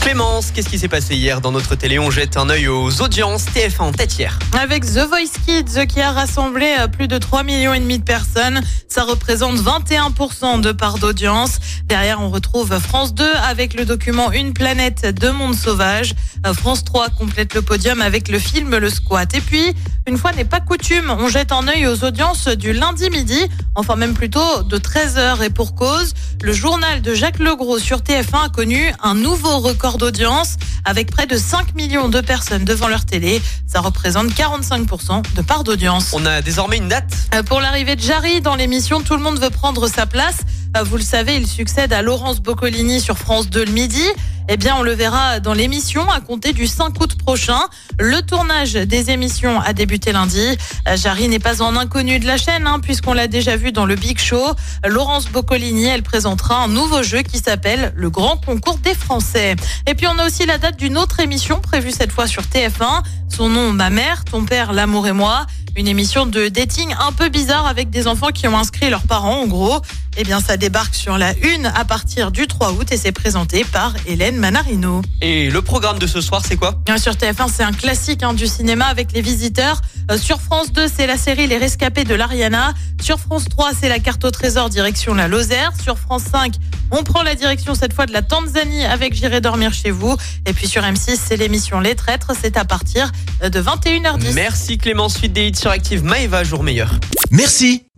Clémence, qu'est-ce qui s'est passé hier dans notre télé? On jette un œil aux audiences TF1 en tête hier. Avec The Voice Kids qui a rassemblé euh, plus de 3 millions et demi de personnes, ça représente 21% de part d'audience. Derrière, on retrouve France 2 avec le document Une planète de monde sauvage. Euh, France 3 complète le podium avec le film Le Squat. Et puis, une fois n'est pas coutume, on jette un œil aux audiences du lundi midi, enfin même plutôt de 13h et pour cause. Le journal de Jacques Legros sur TF1 a connu un nouveau record d'audience avec près de 5 millions de personnes devant leur télé. Ça représente 45% de part d'audience. On a désormais une date Euh, Pour l'arrivée de Jarry dans l'émission, tout le monde veut prendre sa place. Euh, Vous le savez, il succède à Laurence Boccolini sur France 2 le midi. Eh bien, on le verra dans l'émission à compter du 5 août prochain. Le tournage des émissions a débuté lundi. Euh, Jarry n'est pas en inconnu de la chaîne, hein, puisqu'on l'a déjà vu dans le Big Show. Laurence Boccolini, elle présentera un nouveau jeu qui s'appelle le Grand Concours des Français. Et puis, on a aussi la date d'une autre émission prévue cette fois sur TF1. Son nom, Ma mère, ton père, l'amour et moi. Une émission de dating un peu bizarre avec des enfants qui ont inscrit leurs parents, en gros. Eh bien, ça débarque sur la une à partir du 3 août et c'est présenté par Hélène Manarino. Et le programme de ce soir, c'est quoi? Bien sûr, TF1, c'est un classique hein, du cinéma avec les visiteurs. Euh, sur France 2, c'est la série Les Rescapés de l'Ariana. Sur France 3, c'est la carte au trésor direction la Lozère. Sur France 5, on prend la direction cette fois de la Tanzanie avec J'irai dormir chez vous. Et puis sur M6, c'est l'émission Les Traîtres. C'est à partir de 21h10. Merci Clémence, suite des hits sur Active. Maëva, jour meilleur. Merci,